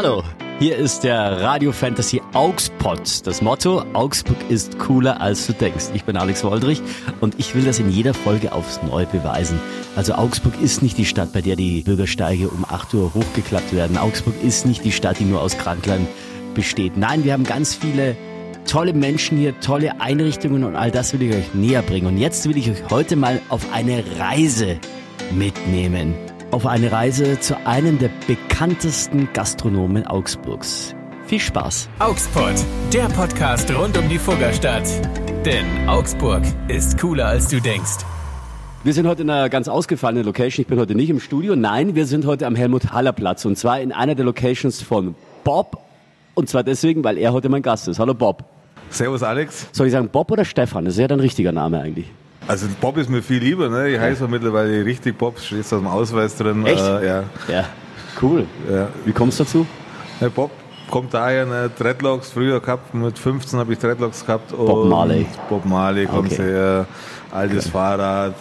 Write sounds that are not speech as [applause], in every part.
Hallo, hier ist der Radio Fantasy Augspot. Das Motto, Augsburg ist cooler als du denkst. Ich bin Alex Woldrich und ich will das in jeder Folge aufs Neue beweisen. Also Augsburg ist nicht die Stadt, bei der die Bürgersteige um 8 Uhr hochgeklappt werden. Augsburg ist nicht die Stadt, die nur aus Kranklern besteht. Nein, wir haben ganz viele tolle Menschen hier, tolle Einrichtungen und all das will ich euch näher bringen. Und jetzt will ich euch heute mal auf eine Reise mitnehmen auf eine Reise zu einem der bekanntesten Gastronomen Augsburgs. Viel Spaß! Augsburg, der Podcast rund um die Fuggerstadt. Denn Augsburg ist cooler als du denkst. Wir sind heute in einer ganz ausgefallenen Location. Ich bin heute nicht im Studio. Nein, wir sind heute am Helmut-Haller-Platz. Und zwar in einer der Locations von Bob. Und zwar deswegen, weil er heute mein Gast ist. Hallo Bob. Servus Alex. Soll ich sagen Bob oder Stefan? Das ist ja dein richtiger Name eigentlich. Also Bob ist mir viel lieber, ne? Ich heiße mittlerweile richtig Bob, steht aus dem Ausweis drin. Echt? Äh, ja. Ja, cool. Ja. Wie kommst du dazu? Ja, Bob kommt daher, ne? Dreadlocks früher gehabt, mit 15 habe ich Dreadlocks gehabt. Bob Marley. Bob Marley kommt Okay. her, altes Fahrrad,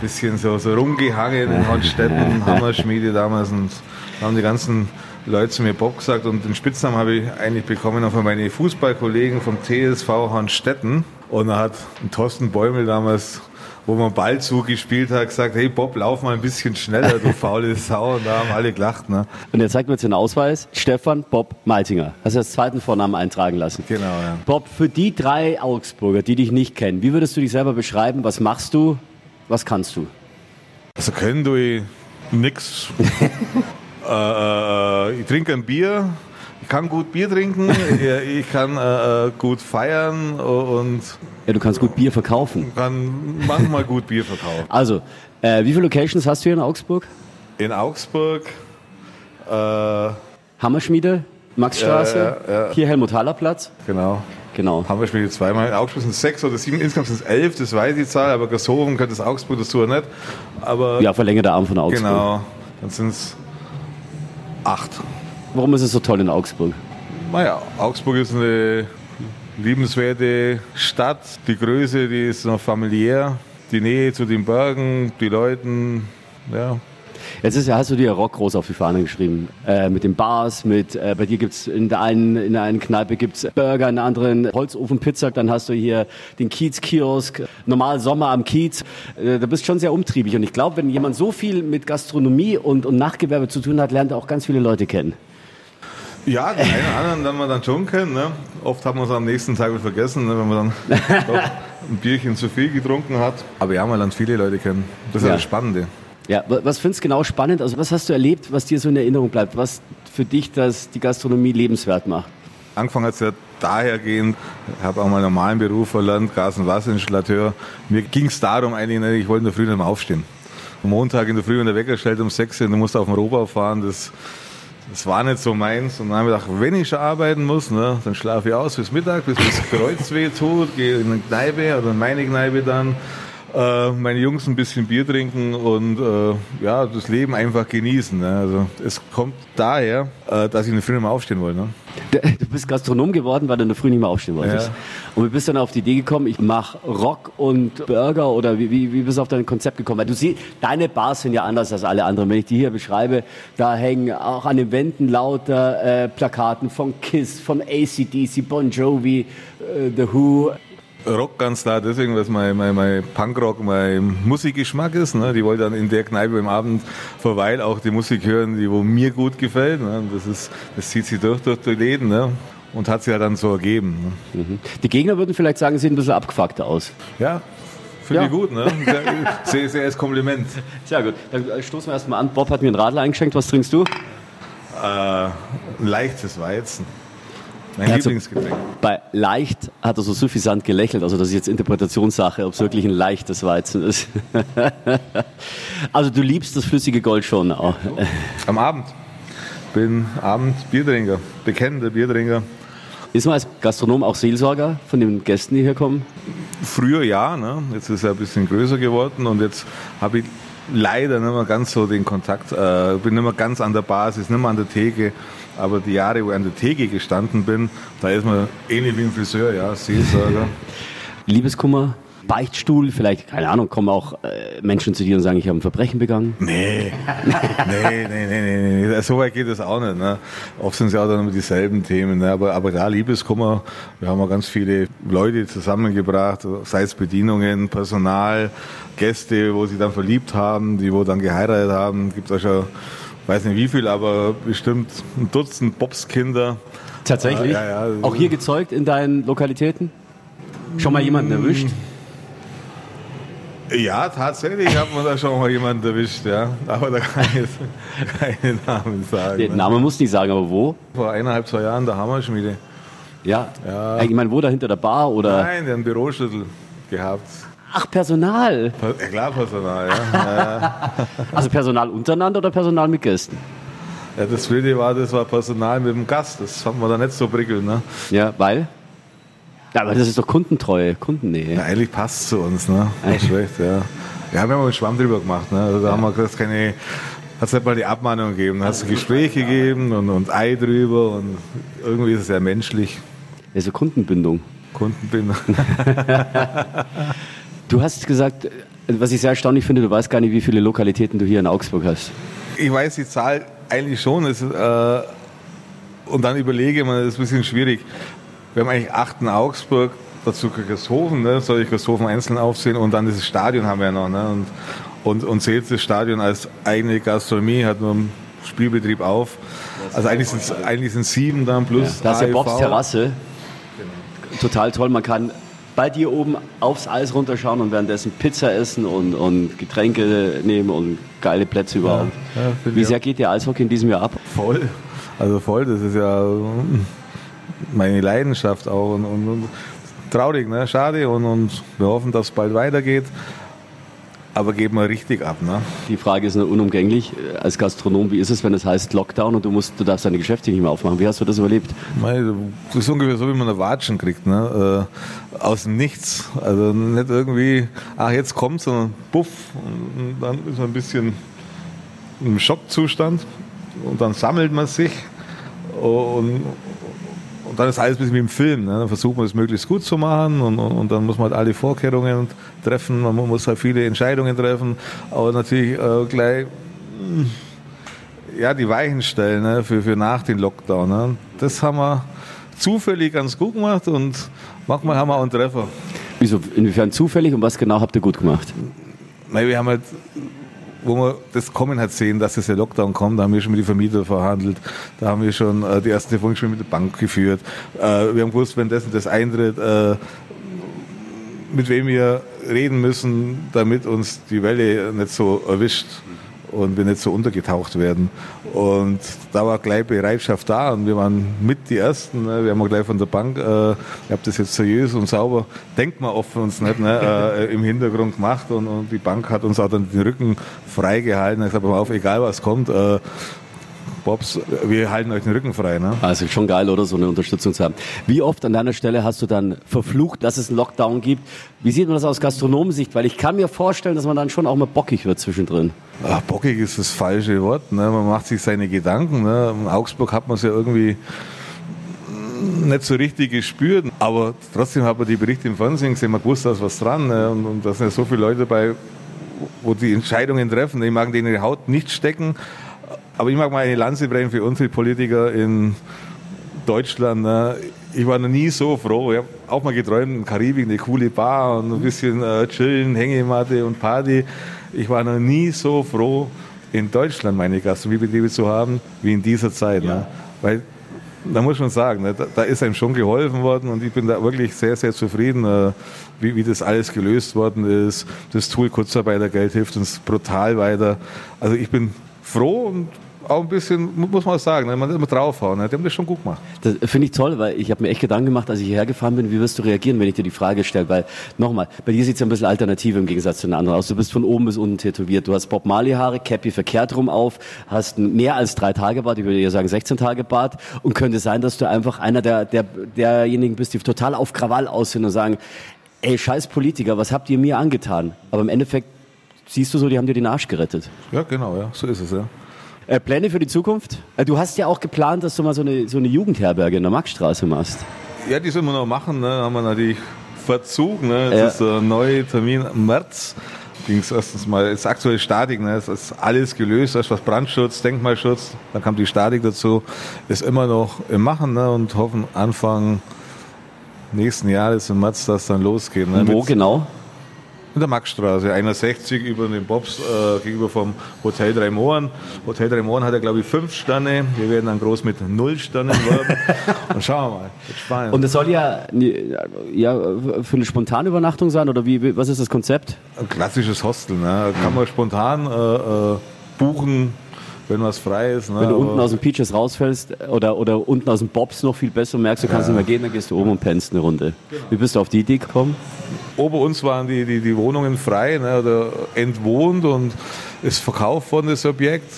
bisschen so, so rumgehangen in Hornstetten, Hammerschmiede damals und da haben die ganzen Leute zu mir Bob gesagt und den Spitznamen habe ich eigentlich bekommen von meinen Fußballkollegen vom TSV Hornstetten und da hat ein Thorsten Bäumel damals wo man Ball zugespielt hat, gesagt, hey Bob, lauf mal ein bisschen schneller, du faule Sau. Und da haben alle gelacht. Ne? Und er zeigt mir jetzt den Ausweis. Stefan Bob Maltinger. Hast du als zweiten Vornamen eintragen lassen? Genau, ja. Bob, für die drei Augsburger, die dich nicht kennen, wie würdest du dich selber beschreiben? Was machst du? Was kannst du? Also können du nix. [laughs] äh, äh, ich trinke ein Bier, kann gut Bier trinken, ich, kann äh, äh, gut feiern und Ja, du kannst gut Bier verkaufen. kann manchmal gut Bier verkaufen. Also, äh, wie viele Locations hast du hier in Augsburg? In Augsburg, äh, Hammerschmiede, Maxstraße, Ja, ja, hier Helmut-Haller-Platz. genau, Genau. haben wir spielt zweimal. In Augsburg sind es sechs oder sieben, insgesamt sind es elf, das weiß ich die Zahl, aber Gassorum könnte es Augsburg dazu nicht. Aber Ja, verlängerter Arm von Augsburg. genau, dann sind es acht. Warum ist es so toll in Augsburg? Naja, Augsburg ist eine liebenswerte Stadt. Die Größe, die ist noch familiär. Die Nähe zu den Bergen, die Leuten, ja. Jetzt ist hast du dir Rock groß auf die Fahne geschrieben. Äh, mit den Bars, mit, äh, bei dir gibt's in der einen, in der einen Kneipe gibt's Burger, in der anderen Holzofenpizza, dann hast du hier den Kiez-Kiosk, normal Sommer am Kiez. Äh, da bist schon sehr umtriebig. Und ich glaube, wenn jemand so viel mit Gastronomie und, und Nachgewerbe zu tun hat, lernt er auch ganz viele Leute kennen. Ja, den einen oder anderen lernen wir dann schon kennen. Ne? Oft haben wir es am nächsten Tag wieder vergessen, ne? wenn man dann [laughs] ein Bierchen zu viel getrunken hat. Aber ja, man lernt viele Leute kennen. Das ist Ja. das Spannende. Ja, wa- was findest du genau spannend? Also was hast du erlebt, was dir so in Erinnerung bleibt? Was für dich das die Gastronomie lebenswert macht? Angefangen hat es ja dahergehend, ich habe auch mal einen normalen Beruf verlernt, Gas- und Wasserinstallateur. Mir ging es darum eigentlich, ich wollte in der Früh nicht mehr aufstehen. Am Montag in der Früh, wenn der Wecker stellt um 6 Uhr, du musst auf den Rohbau fahren, das, das war nicht so meins. Und dann habe ich gedacht, wenn ich schon arbeiten muss, ne, dann schlafe ich aus bis Mittag, bis das Kreuz weh tut, gehe in eine Kneipe oder in meine Kneipe dann, äh, meine Jungs ein bisschen Bier trinken und äh, ja, das Leben einfach genießen. Ne. Also es kommt daher, äh, dass ich in der Früh nicht mehr aufstehen wollte. Ne. [laughs] Du bist Gastronom geworden, weil du in der Früh nicht mehr aufstehen wolltest. Ja. Und wie bist du dann auf die Idee gekommen, ich mache Rock und Burger oder wie, wie, wie bist du auf dein Konzept gekommen? Weil du siehst, deine Bars sind ja anders als alle anderen. Wenn ich die hier beschreibe, da hängen auch an den Wänden lauter äh, Plakaten von Kiss, von ACDC, Bon Jovi, äh, The Who. Rock ganz klar deswegen, weil mein, mein, mein Punkrock mein Musikgeschmack ist. Ne? Die wollen dann in der Kneipe im Abend verweilen auch die Musik hören, die wo mir gut gefällt. Ne? Das, ist, das zieht sich durch, durch die Läden ne? und hat sich ja dann so ergeben. Ne? Die Gegner würden vielleicht sagen, sehen ein bisschen abgefuckter aus. Ja, finde Ja. ich gut. Ne? Sehr, sehr, sehr als Kompliment. Sehr gut. Dann äh, stoßen wir erstmal an. Bob hat mir einen Radler eingeschenkt. Was trinkst du? Äh, ein leichtes Weizen. Mein Ja, so- Lieblingsgetränk. Bei leicht hat er so suffisant gelächelt, also das ist jetzt Interpretationssache, ob es wirklich ein leichtes Weizen ist. [laughs] also du liebst das flüssige Gold schon auch. Am Abend. Bin Abend Biertrinker, bekennender Biertrinker. Ist man als Gastronom auch Seelsorger von den Gästen, die hier kommen? Früher ja, ne? jetzt ist er ein bisschen größer geworden und jetzt habe ich leider nicht mehr ganz so den Kontakt, äh, bin nicht mehr ganz an der Basis, nicht mehr an der Theke, aber die Jahre, wo ich an der Theke gestanden bin, da ist man ähnlich wie ein Friseur, ja, Seelsorger. [laughs] Liebeskummer Beichtstuhl? Vielleicht, keine Ahnung, kommen auch äh, Menschen zu dir und sagen, ich habe ein Verbrechen begangen? Nee, [laughs] nee, nee, nee, nee, nee. So weit geht es auch nicht. Ne? Oft sind es ja auch dann immer dieselben Themen. Ne? Aber, aber da Liebeskummer, wir haben auch ganz viele Leute zusammengebracht, sei es Bedienungen, Personal, Gäste, wo sie dann verliebt haben, die wo dann geheiratet haben. Gibt es auch schon, weiß nicht wie viel, aber bestimmt ein Dutzend Bobskinder. Tatsächlich? Ja, ja, ja. Auch hier gezeugt in deinen Lokalitäten? Schon mal jemanden erwischt? Ja, tatsächlich hat man da schon mal jemanden erwischt, ja. Aber da kann ich jetzt keine Namen sagen. Den? Namen musst du nicht sagen, aber wo? Vor eineinhalb, zwei Jahren der Hammerschmiede. Ja. Ja. Ich meine, wo da hinter der Bar oder? Nein, der hat einen Büroschlüssel gehabt. Ach, Personal. Per- Ja, klar, Personal, ja. ja. [laughs] Also Personal untereinander oder Personal mit Gästen? ja. Das Wilde war, das war Personal mit dem Gast. Das fand man da nicht so prickelnd, ne? Ja, weil? Ja, aber das ist doch Kundentreue, Kundennähe. Ja, eigentlich passt es zu uns, ne? Echt? Nicht schlecht, ja. Ja, wir haben einen Schwamm drüber gemacht, ne? Also da haben wir gesagt, keine, hat es nicht mal die Abmahnung gegeben. Da hat es ein Gespräch gegeben und, und Ei drüber und irgendwie ist es sehr menschlich. Also Kundenbindung. Kundenbindung. [laughs] [laughs] Du hast gesagt, was ich sehr erstaunlich finde, du weißt gar nicht, wie viele Lokalitäten du hier in Augsburg hast. Ich weiß die Zahl eigentlich schon. Ist, äh, und dann überlege man, das ist ein bisschen schwierig. Wir haben eigentlich acht in Augsburg, dazu Christophen, ne? soll ich Christophen einzeln aufsehen und dann dieses Stadion haben wir ja noch. Ne? Und, und, und zählt das Stadion als eigene Gastronomie, hat nur einen Spielbetrieb auf. Also eigentlich sind es eigentlich sind's sieben dann plus Da ist ja. Bobs Terrasse. Total toll. Man kann bei dir oben aufs Eis runterschauen und währenddessen Pizza essen und, und Getränke nehmen und geile Plätze überhaupt. ja, finde Wie sehr geht dir Eishockey in diesem Jahr ab? Voll. Also voll, das ist ja meine Leidenschaft auch. Und, und, und traurig, ne? schade. Und, und wir hoffen, dass es bald weitergeht. Aber geht mal richtig ab. Ne? Die Frage ist nur unumgänglich. Als Gastronom, wie ist es, wenn es heißt Lockdown und du, musst, du darfst deine Geschäfte nicht mehr aufmachen? Wie hast du das überlebt? Das ist ungefähr so, wie man eine Watschen kriegt. Ne? Äh, aus dem Nichts. Also nicht irgendwie, ach jetzt kommt, sondern buff. Und dann ist man ein bisschen im Schockzustand. Und dann sammelt man sich. Und, und dann ist alles ein bisschen wie im Film. Ne? Dann versucht man es möglichst gut zu machen und, und, und dann muss man halt alle Vorkehrungen treffen. Man muss halt viele Entscheidungen treffen. Aber natürlich äh, gleich ja, die Weichen stellen ne, für, für nach dem Lockdown. Ne. Das haben wir zufällig ganz gut gemacht und manchmal haben wir auch einen Treffer. Wieso, inwiefern zufällig und was genau habt ihr gut gemacht? Weil wir haben halt, wo wir das Kommen hat sehen, dass es der Lockdown kommt, da haben wir schon mit den Vermietern verhandelt, da haben wir schon äh, die ersten Telefongespräche mit der Bank geführt. Äh, wir haben gewusst, wenn das und das eintritt, äh, mit wem wir reden müssen, damit uns die Welle nicht so erwischt und wir nicht so untergetaucht werden. Und da war gleich Bereitschaft da und wir waren mit die Ersten. Ne? Wir haben auch gleich von der Bank, äh, ihr habt das jetzt seriös und sauber, denkt man oft uns nicht, ne? [laughs] äh, im Hintergrund gemacht und, und die Bank hat uns auch dann den Rücken freigehalten. Ich sage mal auf, egal was kommt, äh, Bobs, wir halten euch den Rücken frei. Ne? Also schon geil, oder? So eine Unterstützung zu haben. Wie oft an deiner Stelle hast du dann verflucht, dass es einen Lockdown gibt? Wie sieht man das aus Gastronomensicht? Weil ich kann mir vorstellen, dass man dann schon auch mal bockig wird zwischendrin. Ach, bockig ist das falsche Wort. Ne? Man macht sich seine Gedanken. Ne? In Augsburg hat man es ja irgendwie nicht so richtig gespürt. Aber trotzdem hat man die Berichte im Fernsehen gesehen, man wusste, da ist was dran. Ne? Und, und da sind ja so viele Leute dabei, wo die Entscheidungen treffen. Ich mag denen die Haut nicht stecken. Aber ich mag mal eine Lanze brechen für unsere Politiker in Deutschland. Ne? Ich war noch nie so froh. Ich habe auch mal geträumt, in Karibik, eine coole Bar und ein bisschen äh, chillen, Hängematte und Party. Ich war noch nie so froh, in Deutschland meine Gastronomiebetriebe zu haben, wie in dieser Zeit. Ne? Weil da muss man sagen, ne, da, da ist einem schon geholfen worden und ich bin da wirklich sehr, sehr zufrieden, äh, wie, wie das alles gelöst worden ist. Das Tool Kurzarbeitergeld hilft uns brutal weiter. Also ich bin froh und auch ein bisschen, muss man sagen, ne, man muss immer draufhauen. Ne? Die haben das schon gut gemacht. Das finde ich toll, weil ich habe mir echt Gedanken gemacht, als ich hierher gefahren bin, wie wirst du reagieren, wenn ich dir die Frage stelle? Weil, nochmal, bei dir sieht es ja ein bisschen alternativ im Gegensatz zu den anderen aus. Du bist von oben bis unten tätowiert. Du hast Bob Marley Haare, Cappy verkehrt rum auf, hast mehr als drei Tage Bart, ich würde eher sagen 16 Tage Bart und könnte sein, dass du einfach einer der, der, derjenigen bist, die total auf Krawall aussehen und sagen, ey, scheiß Politiker, was habt ihr mir angetan? Aber im Endeffekt siehst du so, die haben dir den Arsch gerettet. Ja, genau, ja, so ist es, ja. Äh, Pläne für die Zukunft? Äh, du hast ja auch geplant, dass du mal so eine, so eine Jugendherberge in der Maxstraße machst. Ja, die sollen wir noch machen. Ne? Haben wir natürlich Verzug. Ne? Jetzt Ja. ist der neue Termin im März. Ging es erstens mal, jetzt aktuelle Statik, ne? es ist alles gelöst, erst was Brandschutz, Denkmalschutz, dann kam die Statik dazu, ist immer noch im Machen ne? und hoffen Anfang nächsten Jahres im März, dass dann losgeht. Ne? Wo Mit- genau? In der Maxstraße, 61 über den Bobs äh, gegenüber vom Hotel Drei Mohren. Hotel Drei Mohren hat ja, glaube ich, fünf Sterne. Wir werden dann groß mit null Sternen werben. [laughs] Und schauen wir mal. Wird spannend. Und es soll ja, ja für eine Spontanübernachtung sein oder wie- was ist das Konzept? Ein klassisches Hostel. Ne? Kann man spontan äh, äh, buchen, wenn was frei ist. Ne? Wenn du unten aus dem Peaches rausfällst oder, oder unten aus dem Bobs noch viel besser merkst, du kannst nicht mehr gehen, dann gehst du oben und pennst eine Runde. Wie bist du auf die Idee gekommen? Ober uns waren die, die, die Wohnungen frei ne, oder entwohnt und ist verkauft worden, das Objekt.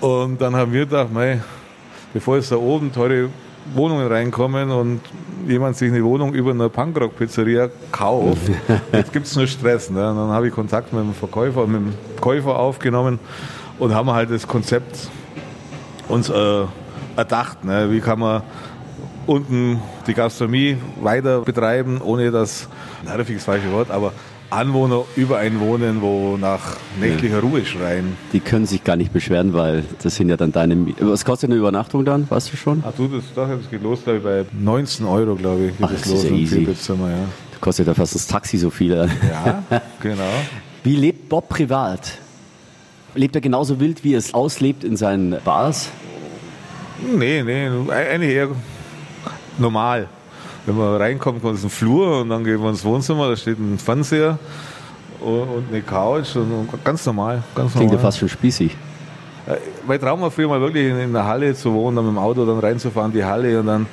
Und dann haben wir gedacht, mei, bevor jetzt da oben teure Wohnungen reinkommen und jemand sich eine Wohnung über einer Punkrock-Pizzeria kauft, [laughs] jetzt gibt es nur Stress. Ne? Und dann habe ich Kontakt mit dem Verkäufer, mit dem Käufer aufgenommen und haben halt das Konzept uns äh, erdacht. Ne? Wie kann man unten die Gastronomie weiter betreiben, ohne dass, nervig ist das falsche Wort, aber Anwohner überall wohnen, wo nach nächtlicher Ruhe schreien. Die können sich gar nicht beschweren, weil das sind ja dann deine. Mie- Was kostet eine Übernachtung dann? Weißt du schon? Ach du, das, das geht los, glaube ich, bei 19 Euro, glaube ich, geht Ach, das das los ist ja im easy. Ja. Das kostet ja fast das Taxi so viel. Ja, genau. Wie lebt Bob privat? Lebt er genauso wild, wie er es auslebt in seinen Bars? Nee, nee, eigentlich eher normal. Wenn man reinkommt, kommt es ein Flur und dann gehen wir ins Wohnzimmer, da steht ein Fernseher und eine Couch und ganz normal. Ganz Klingt ja fast schon spießig. Äh, Mein Traum war früher mal wirklich in, in der Halle zu wohnen, dann mit dem Auto dann reinzufahren, die Halle und dann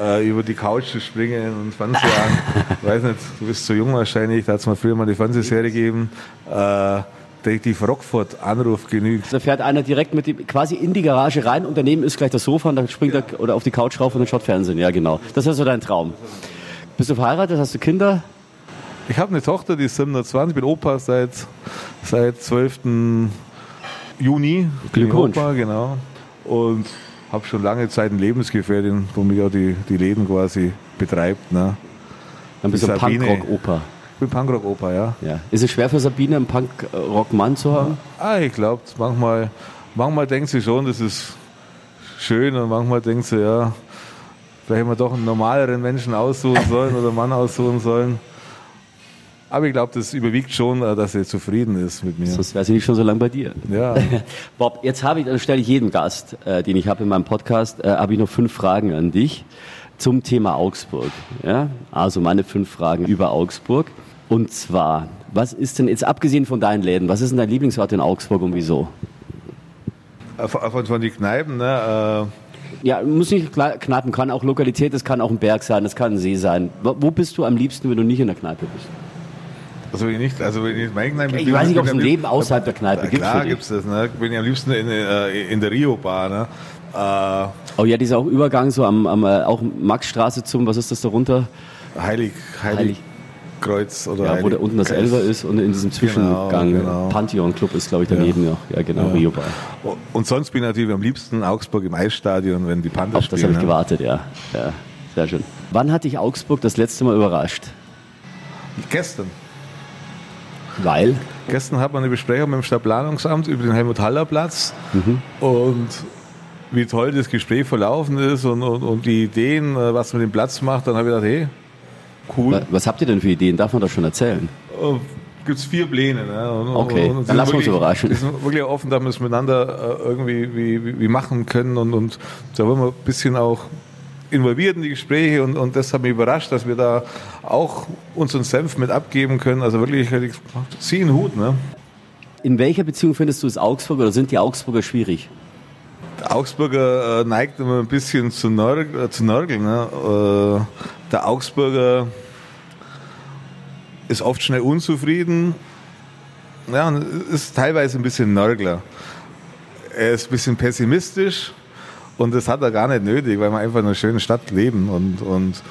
äh, über die Couch zu springen und Fernseher an. Ich [laughs] weiß nicht, du bist zu jung wahrscheinlich, da hat es mal früher mal die Fernsehserie gegeben. Äh, Detektiv Rockford, Anruf genügt. Da fährt einer direkt mit dem, quasi in die Garage rein und daneben ist gleich das Sofa und dann springt er oder auf die Couch rauf und dann schaut Fernsehen. Ja, genau. Das ist so dein Traum. Bist du verheiratet? Hast du Kinder? Ich habe eine Tochter, die ist 27, bin Opa seit, seit 12. Juni. Ich Glückwunsch. Opa, genau. Und habe schon lange Zeit eine Lebensgefährtin, wo mich auch die, die Leben quasi betreibt. Ne? Dann bist du. Punkrock-Opa. Ich bin Punkrock-Opa, ja. Ja. Ist es schwer für Sabine, einen Punkrock-Mann zu haben? Ah, ich glaube, manchmal, manchmal denkt sie schon, das ist schön und manchmal denkt sie, ja, vielleicht hätten wir doch einen normaleren Menschen aussuchen [laughs] sollen oder einen Mann aussuchen sollen. Aber ich glaube, das überwiegt schon, äh, dass sie zufrieden ist mit mir. Sonst wäre sie nicht schon so lange bei dir. Ja. [laughs] Bob, jetzt habe ich, dann stelle ich jedem Gast, äh, den ich habe in meinem Podcast, äh, habe ich noch fünf Fragen an dich zum Thema Augsburg. Ja? Also meine fünf Fragen über Augsburg. Und zwar, was ist denn jetzt abgesehen von deinen Läden, was ist denn dein Lieblingsort in Augsburg und wieso? Äh, Von, von, den Kneipen, ne? Ja, muss nicht Kneipen, kann auch Lokalität, das kann auch ein Berg sein, das kann ein See sein. Wo wo bist du am liebsten, wenn du nicht in der Kneipe bist? Äh, also wenn ich nicht, also wenn ich meine Kneipe Ich bin, weiß nicht, ob es ein Leben außerhalb der Kneipe gibt. Klar dich. gibt's das, ne? Bin ich am liebsten in, äh, in der Rio-Bar, ne? Äh, Oh ja, dieser auch Übergang so am, am äh, auch Maxstraße zum, was ist das darunter? Heilig, Heilig, Heilig. Kreuz oder Ja, wo da unten das. Elfer ist und in diesem Zwischengang. Genau, genau. Pantheon Club ist, glaube ich, daneben noch. Ja, genau, Rio Bar. Und sonst bin ich natürlich am liebsten Augsburg im Eisstadion, wenn die Panther Auf das spielen. habe ich ne? gewartet, ja. ja. Sehr schön. Wann hat dich Augsburg das letzte Mal überrascht? Gestern. Weil? Gestern hat man eine Besprechung mit dem Stadtplanungsamt über den Helmut-Haller-Platz Mhm. und wie toll das Gespräch verlaufen ist und, und, und die Ideen, äh, was man den Platz macht. Dann habe ich gedacht, hey, cool. Wa- Was habt ihr denn für Ideen? Darf man das schon erzählen? Gibt es vier Pläne. Ne? Und, Okay, und, und dann lassen wir uns überraschen. Wir sind wirklich offen, dass wir es miteinander äh, irgendwie wie, wie, machen können und, und da wollen wir ein bisschen auch involviert in die Gespräche und, und das hat mich überrascht, dass wir da auch unseren Senf mit abgeben können. Also wirklich, ich zieh einen Hut. Ne? In welcher Beziehung findest du es Augsburg oder sind die Augsburger schwierig? Der Augsburger äh, neigt immer ein bisschen zu, nörg äh, zu nörgeln. Ne? Äh, der Augsburger ist oft schnell unzufrieden. Ja, und ist teilweise ein bisschen Nörgler. Er ist ein bisschen pessimistisch und das hat er gar nicht nötig, weil wir einfach in einer schönen Stadt leben und, und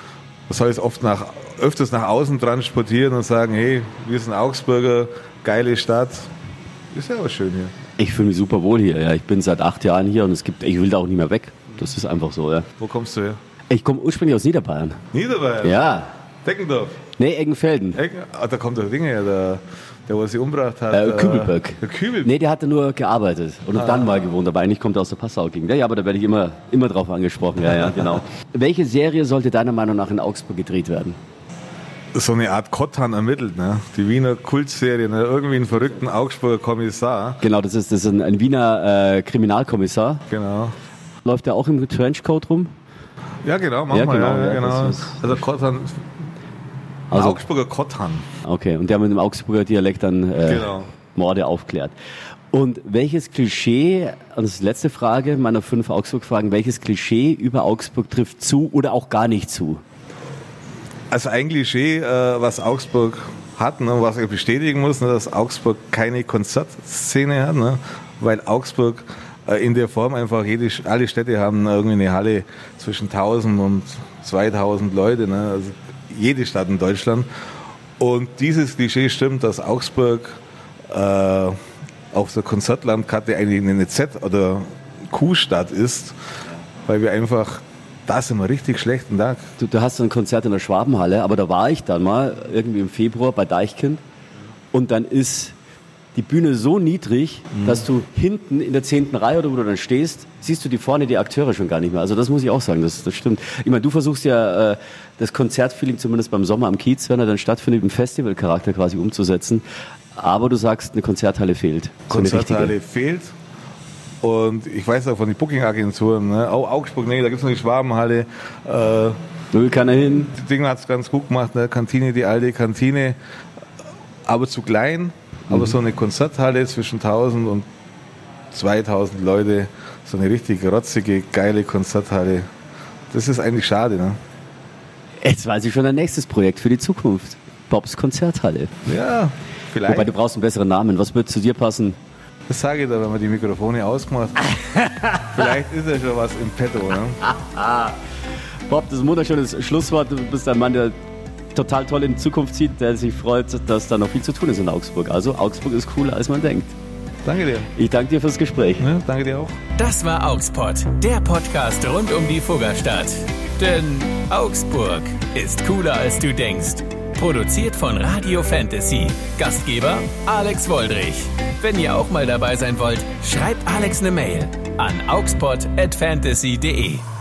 das soll es oft nach, öfters nach außen transportieren und sagen, hey, wir sind Augsburger, geile Stadt. Ist ja aber schön hier. Ich fühle mich super wohl hier. Ja. Ich bin seit acht Jahren hier und es gibt, ich will da auch nicht mehr weg. Das ist einfach so. Ja. Wo kommst du her? Ich komme ursprünglich aus Niederbayern. Niederbayern. Ja, Deckendorf. Nee, Eggenfelden. Ecken, ah, da kommt der Ding her, der, der was sie umgebracht hat. Äh, äh, Kübelberg. Der Kübelberg. Nee, der hatte nur gearbeitet und Ah. dann mal gewohnt, aber eigentlich kommt er aus der Passau-Gegend. Ja, ja, aber da werde ich immer, immer drauf angesprochen. Ja, ja, genau. [laughs] Welche Serie sollte deiner Meinung nach in Augsburg gedreht werden? so eine Art Kottan ermittelt, ne? Die Wiener Kultserie, ne? Irgendwie einen verrückten Augsburger Kommissar. Genau, das ist, das ist ein, ein Wiener äh, Kriminalkommissar. Genau. Läuft der auch im Trenchcoat rum? Ja, genau, mach Ja, mal, genau, ja, genau. das also Kottan, Also- Augsburger Kottan. Okay, und der mit dem Augsburger Dialekt dann äh, Genau. Morde aufklärt. Und welches Klischee, und das ist die letzte Frage meiner fünf Augsburg-Fragen, welches Klischee über Augsburg trifft zu oder auch gar nicht zu? Also ein Klischee, äh, was Augsburg hat, ne, was ich bestätigen muss, ne, dass Augsburg keine Konzertszene hat, ne, weil Augsburg in der Form einfach jede, alle Städte haben irgendwie eine Halle zwischen 1000 und 2000 Leute, ne, also jede Stadt in Deutschland. Und dieses Klischee stimmt, dass Augsburg äh, auf der Konzertlandkarte eigentlich eine Z- oder Q-Stadt ist, weil wir einfach, da sind wir richtig schlechten Tag. Du, du hast so ein Konzert in der Schwabenhalle, aber da war ich dann mal irgendwie im Februar bei Deichkind und dann ist die Bühne so niedrig, dass du hinten in der zehnten Reihe oder wo du dann stehst, siehst du die vorne die Akteure schon gar nicht mehr. Also das muss ich auch sagen, das, das stimmt. Ich meine, du versuchst ja äh, das Konzertfeeling zumindest beim Sommer am Kiez, wenn er dann stattfindet, im Festivalcharakter quasi umzusetzen. Aber du sagst, eine Konzerthalle fehlt. So Konzerthalle richtige. fehlt. Und ich weiß auch von den Booking-Agenturen, ne? auch Augsburg, nee, da gibt es noch die Schwabenhalle. Äh, Will keiner hin. das Ding hat es ganz gut gemacht, ne? Kantine, die alte Kantine, aber zu klein. Aber so eine Konzerthalle zwischen 1000 und 2000 Leute, so eine richtig rotzige, geile Konzerthalle, das ist eigentlich schade. Ne? Jetzt weiß ich schon ein nächstes Projekt für die Zukunft. Bobs Konzerthalle. Ja, vielleicht. Wobei du brauchst einen besseren Namen. Was wird zu dir passen? das sage ich da, wenn man die Mikrofone ausgemacht [laughs] Vielleicht ist ja schon was im Petto. Ne? Bob, das ist ein wunderschönes Schlusswort. Du bist ein Mann, der total toll in die Zukunft sieht, der sich freut, dass da noch viel zu tun ist in Augsburg. Also Augsburg ist cooler, als man denkt. Danke dir. Ich danke dir fürs Gespräch. Ne? Danke dir auch. Das war Augspot, der Podcast rund um die Fuggerstadt. Denn Augsburg ist cooler als du denkst. Produziert von Radio Fantasy. Gastgeber Alex Woldrich. Wenn ihr auch mal dabei sein wollt, schreibt Alex eine Mail an augspot@fantasy.de.